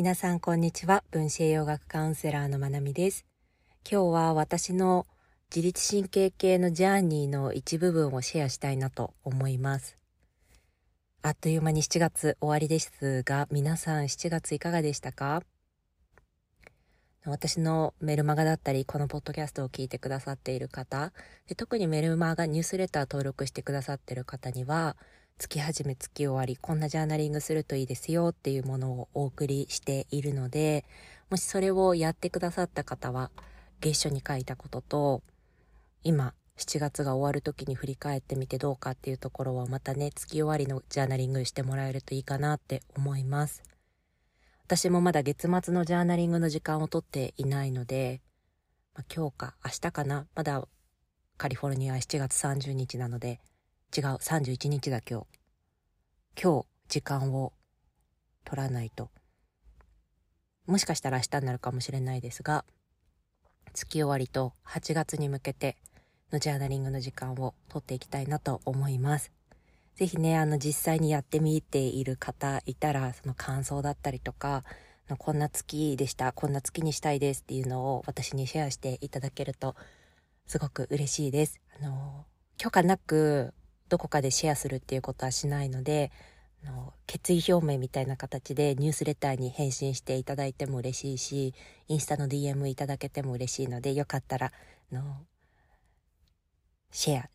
皆さんこんにちは。分子栄養学カウンセラーのまなみです。今日は私の自律神経系のジャーニーの一部分をシェアしたいなと思います。あっという間に7月終わりですが皆さん7月いかがでしたか？私のメルマガだったり、このポッドキャストを聞いてくださっている方、で特にメルマガニュースレター登録してくださっている方には、月始め月終わりこんなジャーナリングするといいですよっていうものをお送りしているのでもしそれをやってくださった方は月初に書いたことと今7月が終わる時に振り返ってみてどうかっていうところをまたね月終わりのジャーナリングしてもらえるといいかなって思います。私もまだ月末のジャーナリングの時間をとっていないので、まあ、今日か明日かな。まだカリフォルニア7月30日なので違う。31日だ今日今日時間を取らないと。もしかしたら明日になるかもしれないですが月終わりと8月に向けてのジャーナリングの時間を取っていきたいなと思います。是非ねあの実際にやってみている方いたらその感想だったりとかこんな月でしたこんな月にしたいですっていうのを私にシェアしていただけるとすごく嬉しいです。あの許可なくどこかでシェアするっていうことはしないのでの決意表明みたいな形でニュースレターに返信していただいても嬉しいしインスタの DM いただけても嬉しいのでよかったらのシェア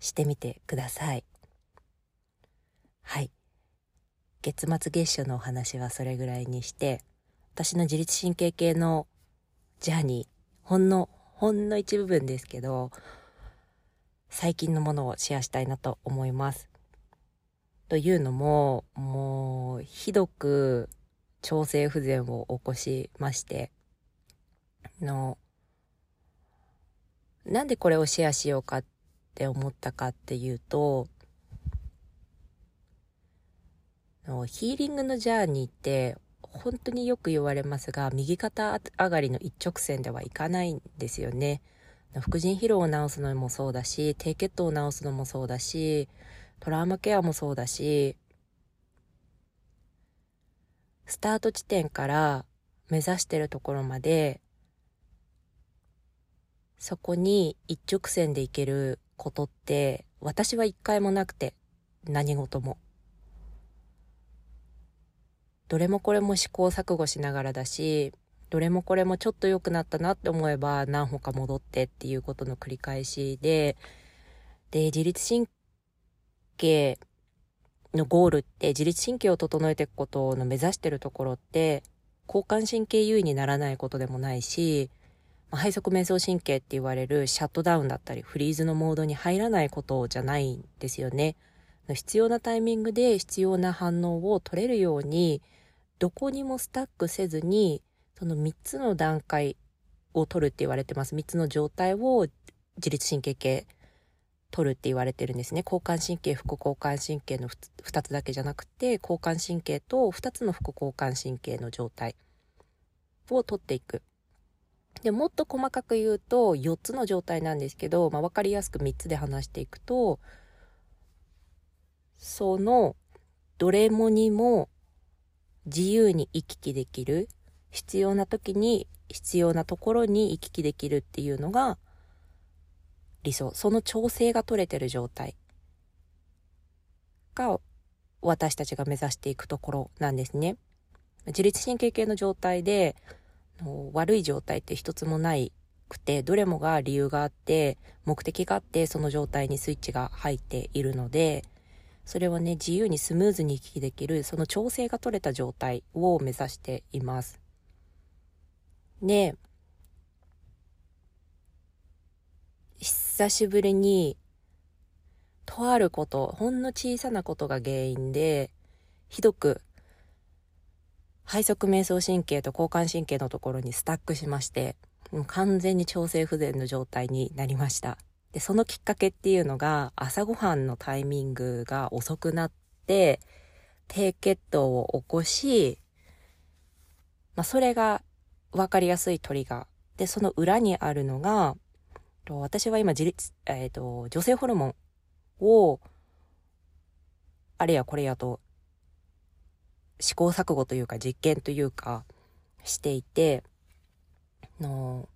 してみてください。はい。月末月初のお話はそれぐらいにして私の自律神経系のジャーニーほんのほんの一部分ですけど最近のものをシェアしたいなと思います。というのも、もう、ひどく調整不全を起こしまして、の、なんでこれをシェアしようかって思ったかっていうと、のヒーリングのジャーニーって本当によく言われますが右肩上がりの一直線ではいかないんですよね。副腎疲労を治すのもそうだし低血糖を治すのもそうだしトラウマケアもそうだしスタート地点から目指してるところまでそこに一直線で行けることって私は一回もなくて何事も。どれもこれも試行錯誤しながらだしどれもこれもちょっと良くなったなって思えば何歩か戻ってっていうことの繰り返しで、で、自律神経のゴールって自律神経を整えていくことの目指してるところって交感神経優位にならないことでもないし、まあ、背側瞑想神経って言われるシャットダウンだったりフリーズのモードに入らないことじゃないんですよね。必要なタイミングで必要な反応を取れるようにどこにもスタックせずにその3つの段階を取るって言われてます。3つの状態を自律神経系取るって言われてるんですね。交感神経、副交感神経の2つだけじゃなくて、交感神経と2つの副交感神経の状態を取っていく。で、もっと細かく言うと4つの状態なんですけど、まあ、分かりやすく3つで話していくと、そのどれもにも自由に行き来できる必要な時に必要なところに行き来できるっていうのが理想。その調整が取れてる状態。が私たちが目指していくところなんですね。自律神経系の状態で悪い状態って一つもないくてどれもが理由があって目的があってその状態にスイッチが入っているのでそれをね自由にスムーズに行き来できるその調整が取れた状態を目指しています。で、久しぶりに、とあること、ほんの小さなことが原因で、ひどく、背側瞑想神経と交感神経のところにスタックしまして、もう完全に調整不全の状態になりました。で、そのきっかけっていうのが、朝ごはんのタイミングが遅くなって、低血糖を起こし、まあ、それが分かりやすいトリガー。で、その裏にあるのが、私は今自立、えっ、ー、と、女性ホルモンを、あれやこれやと、試行錯誤というか実験というかしていての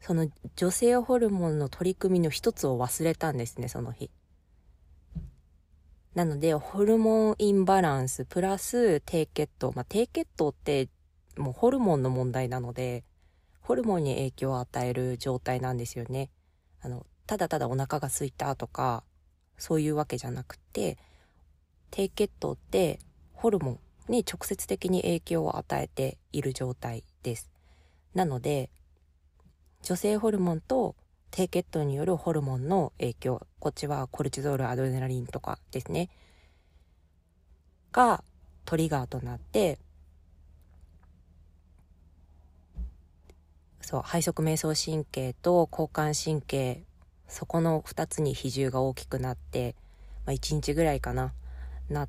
その女性ホルモンの取り組みの一つを忘れたんですねその日。なのでホルモンインバランスプラス低血糖まあ低血糖ってもうホルモンの問題なのでホルモンに影響を与える状態なんですよね。あのただただお腹が空いたとかそういうわけじゃなくて低血糖ってホルモンに直接的に影響を与えている状態です。なので女性ホルモンと低血糖によるホルモンの影響こっちはコルチゾールアドレナリンとかですね。がトリガーとなってそう背側瞑想神経と交感神経そこの2つに比重が大きくなって、まあ、1日ぐらいかなな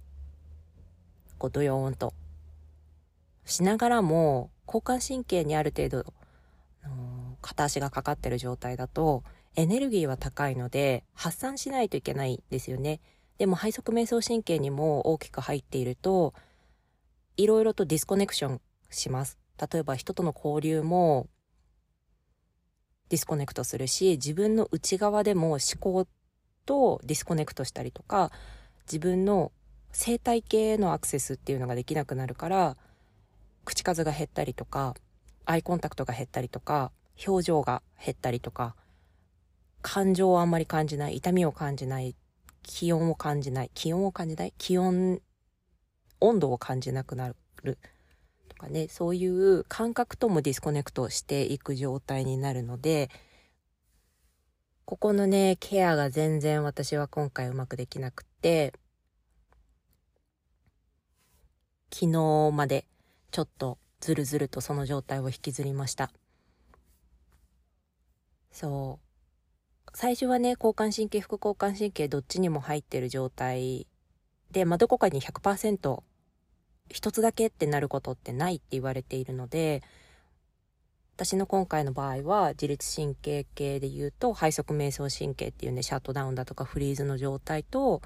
こうドヨーンと。しながらも交感神経にある程度片足がかかってる状態だとエネルギーは高いので発散しないといけないんですよね。でも背側瞑想神経にも大きく入っているといろいろとディスコネクションします。例えば人との交流もdisconnect するし自分の内側でも思考と disconnect したりとか自分の生態系へのアクセスっていうのができなくなるから口数が減ったりとかアイコンタクトが減ったりとか表情が減ったりとか、感情をあんまり感じない、痛みを感じない、気温を感じない、気温を感じない、気温、温度を感じなくなるとかね、そういう感覚とも disconnect していく状態になるので、ここのね、ケアが全然私は今回うまくできなくて、昨日までちょっとずるずるとその状態を引きずりました。そう。最初はね、交感神経、副交感神経どっちにも入ってる状態で、まあ、どこかに100%一つだけってなることってないって言われているので、私の今回の場合は自律神経系で言うと背側瞑想神経っていうねシャットダウンだとかフリーズの状態と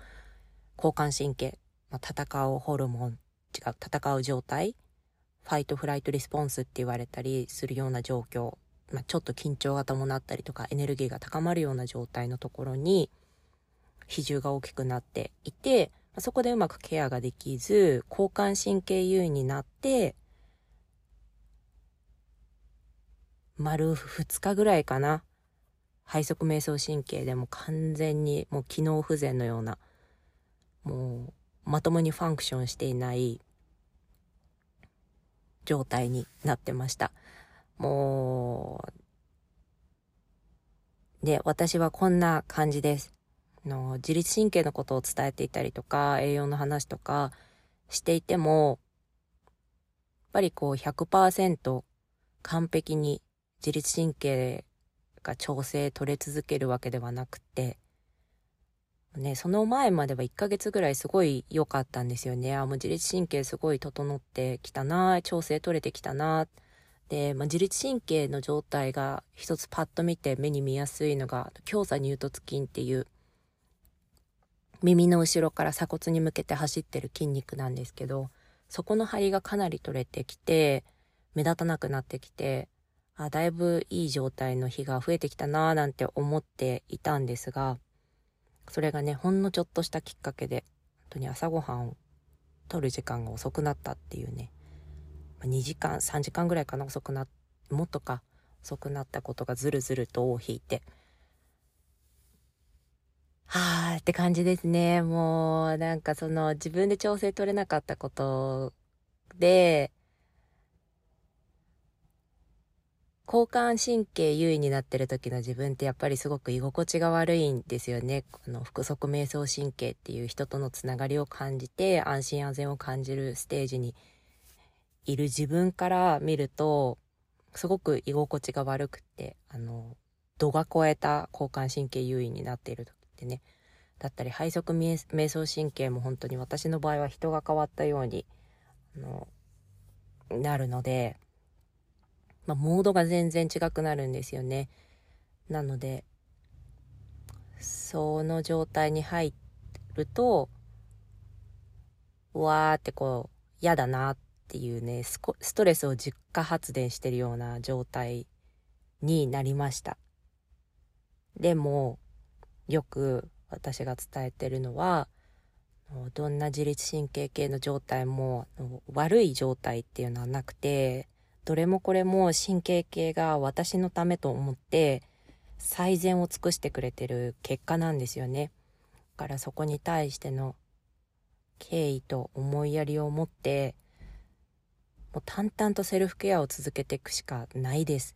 交感神経、まあ、戦うホルモン違う戦う状態ファイトフライトリスポンスって言われたりするような状況まあ、ちょっと緊張が伴ったりとかエネルギーが高まるような状態のところに比重が大きくなっていて、まあ、そこでうまくケアができず交感神経優位になって丸2日ぐらいかな背側瞑想神経でも完全にもう機能不全のようなもうまともにファンクションしていない状態になってました。もう、で、私はこんな感じです。の自律神経のことを伝えていたりとか、栄養の話とかしていても、やっぱりこう100%完璧に自律神経が調整取れ続けるわけではなくて、ね、その前までは1ヶ月ぐらいすごい良かったんですよね。あ、もう自律神経すごい整ってきたな、調整取れてきたな、で、まあ、自律神経の状態が一つパッと見て目に見やすいのが強鎖乳突筋っていう耳の後ろから鎖骨に向けて走ってる筋肉なんですけどそこの張りがかなり取れてきて目立たなくなってきてあだいぶいい状態の日が増えてきたなーなんて思っていたんですがそれがねほんのちょっとしたきっかけで本当に朝ごはんを取る時間が遅くなったっていうね2時間3時間ぐらいかな遅くなもっとか遅くなったことがずるずると尾を引いてはあって感じですねもうなんかその自分で調整取れなかったことで交感神経優位になってる時の自分ってやっぱりすごく居心地が悪いんですよね。この腹側瞑想神経っていう人とのつながりを感じて安心安全を感じるステージにいる自分から見るとすごく居心地が悪くてあの度が超えた交感神経優位になっている時ってねだったり背側瞑想神経も本当に私の場合は人が変わったようにあのなるので、まあ、モードが全然違くなるんですよね。なのでその状態に入るとうわーってこう嫌だなっっていうねストレスを実家発電してるような状態になりましたでもよく私が伝えてるのはどんな自律神経系の状態も悪い状態っていうのはなくてどれもこれも神経系が私のためと思って最善を尽くしてくれてる結果なんですよね。だからそこに対しての敬意と思いやりを持ってもう淡々とセルフケアを続けていくしかないです。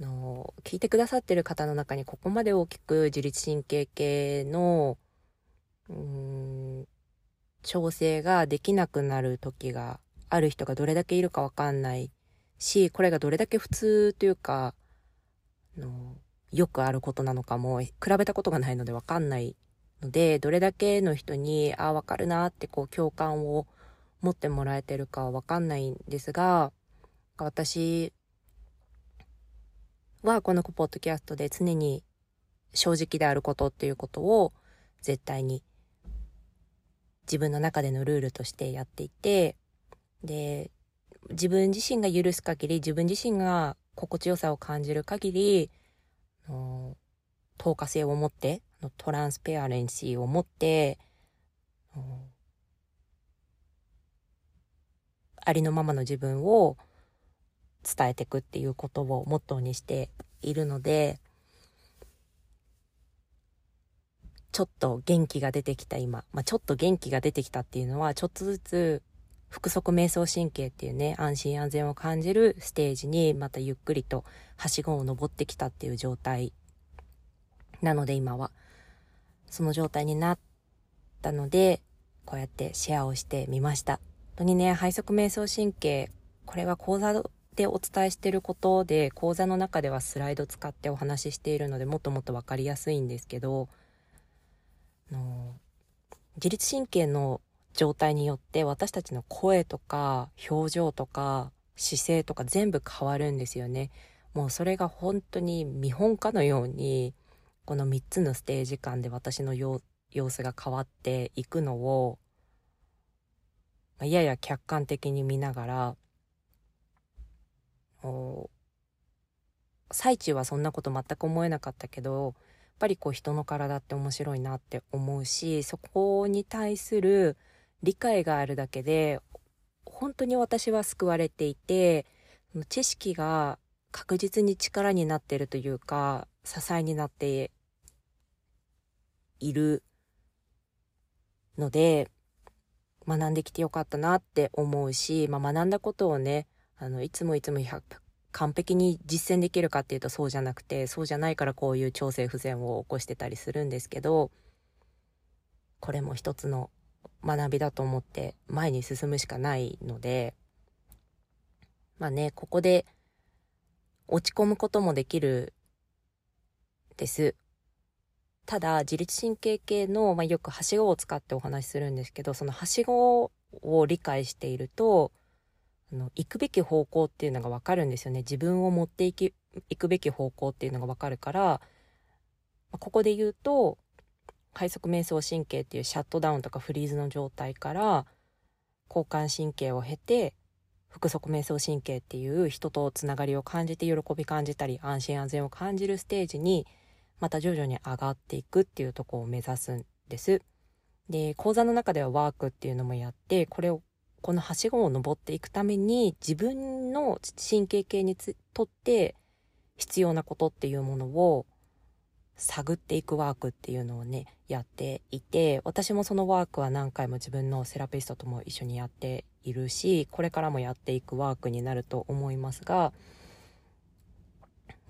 の聞いてくださってる方の中にここまで大きく自律神経系のうん調整ができなくなる時がある人がどれだけいるかわかんないしこれがどれだけ普通というかのよくあることなのかも比べたことがないのでわかんないのでどれだけの人にああわかるなってこう共感を持ってもらえてるかわかんないんですが私はこのポッドキャストで常に正直であることっていうことを絶対に自分の中でのルールとしてやっていてで自分自身が許す限り自分自身が心地よさを感じる限り透過性を持ってトランスペアレンシーを持ってありのままの自分を伝えていくっていうことをモットーにしているのでちょっと元気が出てきた今、まあ、ちょっと元気が出てきたっていうのはちょっとずつ腹側瞑想神経っていうね安心安全を感じるステージにまたゆっくりとはしごを登ってきたっていう状態なので今は。その状態になったのでこうやってシェアをしてみました。本当にね背側瞑想神経これは講座でお伝えしていることで講座の中ではスライド使ってお話ししているのでもっともっと分かりやすいんですけどの自律神経の状態によって私たちの声とか表情とか姿勢とか全部変わるんですよね。もうそれが本当に見本家のようにこの3つのステージ間で私の様子が変わっていくのをまあやや客観的に見ながら最中はそんなこと全く思えなかったけどやっぱりこう人の体って面白いなって思うしそこに対する理解があるだけで本当に私は救われていて知識が確実に力になっているというか支えになっているので学んできてよかったなって思うし、まあ、学んだことをねあのいつもいつも完璧に実践できるかっていうとそうじゃなくてそうじゃないからこういう調整不全を起こしてたりするんですけどこれも一つの学びだと思って前に進むしかないのでまあねここで落ち込むこともできるです。ただ自律神経系の、まあ、よくはしごを使ってお話しするんですけどそのはしごを理解しているとあの行くべき方向っていうのが分かるんですよね。自分を持っていき行くべき方向っていうのが分かるからここで言うと快速瞑想神経っていうシャットダウンとかフリーズの状態から交感神経を経て腹側瞑想神経っていう人とつながりを感じて喜び感じたり安心安全を感じるステージにまた徐々に上がっていくっていうとこを目指すんです。で講座の中ではワークっていうのもやってこれをこのはしごを登っていくために自分の神経系にとって必要なことっていうものを探っていくワークっていうのをねやっていて私もそのワークは何回も自分のセラピストとも一緒にやっているしこれからもやっていくワークになると思いますが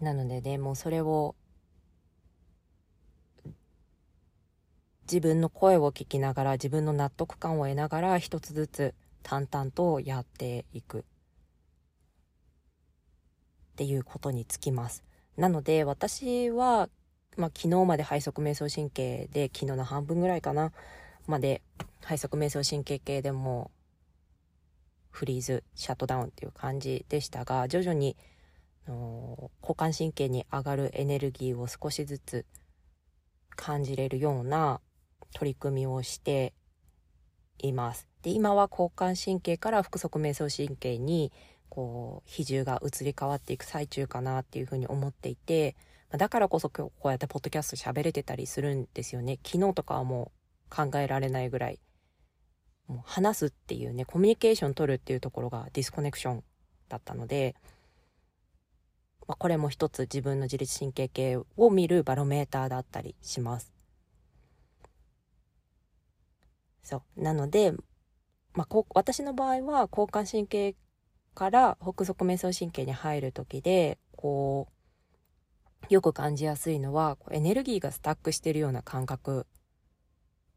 なのでねもうそれを自分の声を聞きながら自分の納得感を得ながら一つずつ淡々とやっていくっていうことにつきます。なので私は、まあ、昨日まで背側瞑想神経で昨日の半分ぐらいかなまで背側瞑想神経系でもフリーズシャットダウンっていう感じでしたが徐々に交感神経に上がるエネルギーを少しずつ感じれるような取り組みをしています。で、今は交感神経から腹側瞑想神経に、こう、比重が移り変わっていく最中かなっていうふうに思っていて、だからこそ今日こうやってポッドキャスト喋れてたりするんですよね。昨日とかはもう考えられないぐらい、もう話すっていうね、コミュニケーション取るっていうところがディスコネクションだったので、まあ、これも一つ自分の自律神経系を見るバロメーターだったりします。そう。なので、まあ、こう私の場合は交感神経から北側瞑想神経に入る時で、こう、よく感じやすいのは、エネルギーがスタックしてるような感覚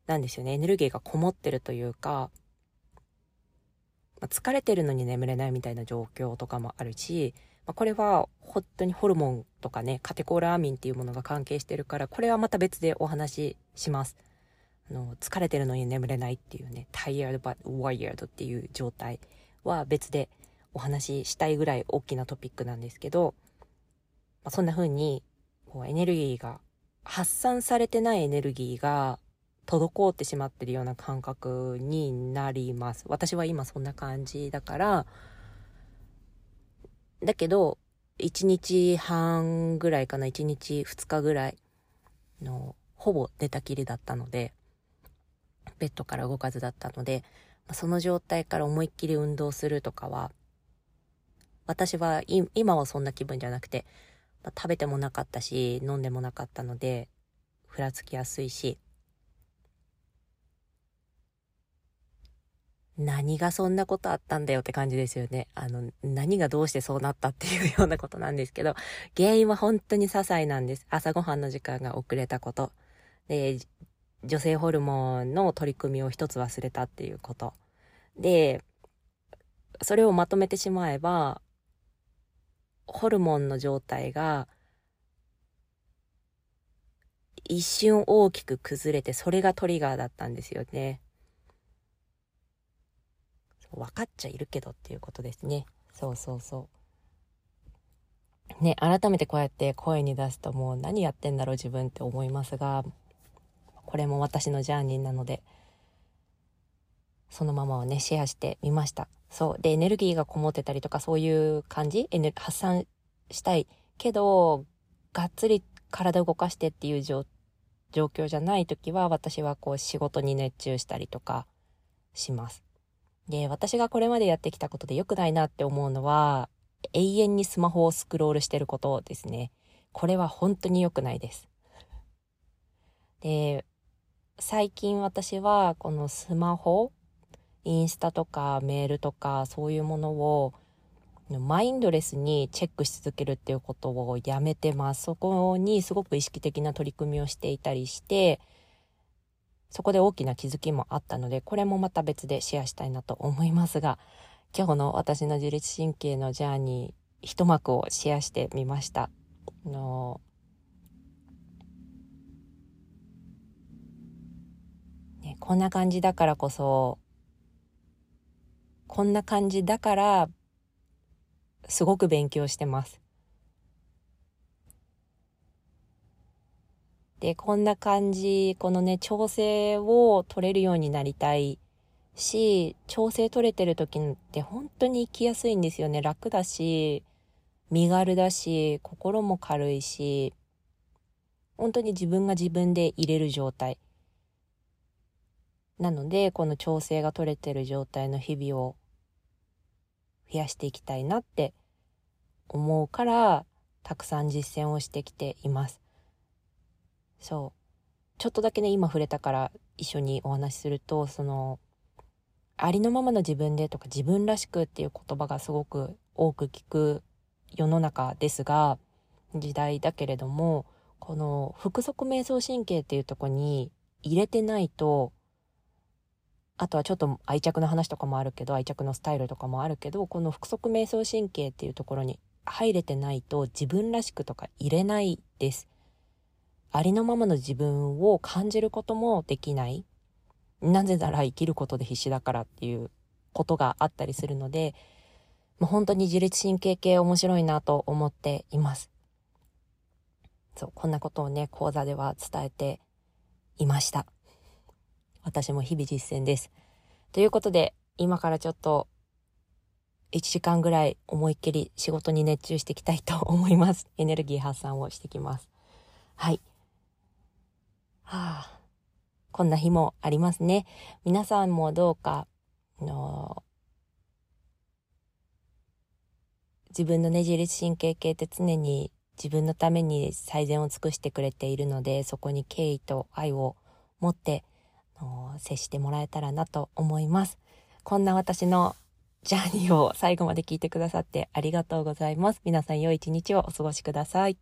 なんですよね。エネルギーがこもってるというか、まあ、疲れてるのに眠れないみたいな状況とかもあるし、まあ、これは本当にホルモンとかね、カテコールアミンっていうものが関係してるから、これはまた別でお話しします。の、疲れてるのに眠れないっていうね、タイヤードバワイヤードっていう状態は別でお話ししたいぐらい大きなトピックなんですけど、まあ、そんな風に、こうエネルギーが、発散されてないエネルギーが滞ってしまってるような感覚になります。私は今そんな感じだから、だけど、1日半ぐらいかな、1日2日ぐらいの、ほぼ寝たきりだったので、ベッドから動かずだったので、その状態から思いっきり運動するとかは、私は今はそんな気分じゃなくて、まあ、食べてもなかったし、飲んでもなかったので、ふらつきやすいし、何がそんなことあったんだよって感じですよね。あの、何がどうしてそうなったっていうようなことなんですけど、原因は本当に些細なんです。朝ごはんの時間が遅れたこと。で、女性ホルモンの取り組みを一つ忘れたっていうこと。で、それをまとめてしまえば、ホルモンの状態が一瞬大きく崩れて、それがトリガーだったんですよね。分かっちゃいるけどっていうことですね。そうそうそう。ね、改めてこうやって声に出すともう何やってんだろう自分って思いますが、これも私のジャーニーなので、そのままをね、シェアしてみました。そう。で、エネルギーがこもってたりとか、そういう感じ？エネ発散したい。けど、がっつり体を動かしてっていう状況じゃない時は、私はこう仕事に熱中したりとかします。で、私がこれまでやってきたことで良くないなって思うのは、永遠にスマホをスクロールしてることですね。これは本当に良くないです。で、最近私はこのスマホ、インスタとかメールとかそういうものをマインドレスにチェックし続けるっていうことをやめてます。そこにすごく意識的な取り組みをしていたりして、そこで大きな気づきもあったので、これもまた別でシェアしたいなと思いますが、今日の私の自律神経のジャーニー、一幕をシェアしてみました。あのこんな感じだからこそ、こんな感じだから、すごく勉強してます。で、こんな感じ、このね、調整を取れるようになりたいし、調整取れてる時って本当に生きやすいんですよね。楽だし、身軽だし、心も軽いし、本当に自分が自分で入れる状態。なので、この調整が取れてる状態の日々を増やしていきたいなって思うから、たくさん実践をしてきています。そう。ちょっとだけね、今触れたから一緒にお話しすると、その、ありのままの自分でとか自分らしくっていう言葉がすごく多く聞く世の中ですが、時代だけれども、この腹側瞑想神経っていうとこに入れてないと、あとはちょっと愛着の話とかもあるけど、愛着のスタイルとかもあるけど、この腹側瞑想神経っていうところに入れてないと自分らしくとか入れないです。ありのままの自分を感じることもできない。なぜなら生きることで必死だからっていうことがあったりするので、もう本当に自律神経系面白いなと思っています。そう、こんなことをね、講座では伝えていました。私も日々実践です。ということで、今からちょっと1時間ぐらい思いっきり仕事に熱中していきたいと思います。エネルギー発散をしてきます。はい。はあ、こんな日もありますね。皆さんもどうか、の自分のねじり神経系って常に自分のために最善を尽くしてくれているので、そこに敬意と愛を持って、接してもらえたらなと思います。こんな私のジャーニーを最後まで聞いてくださってありがとうございます。皆さん良い一日をお過ごしください。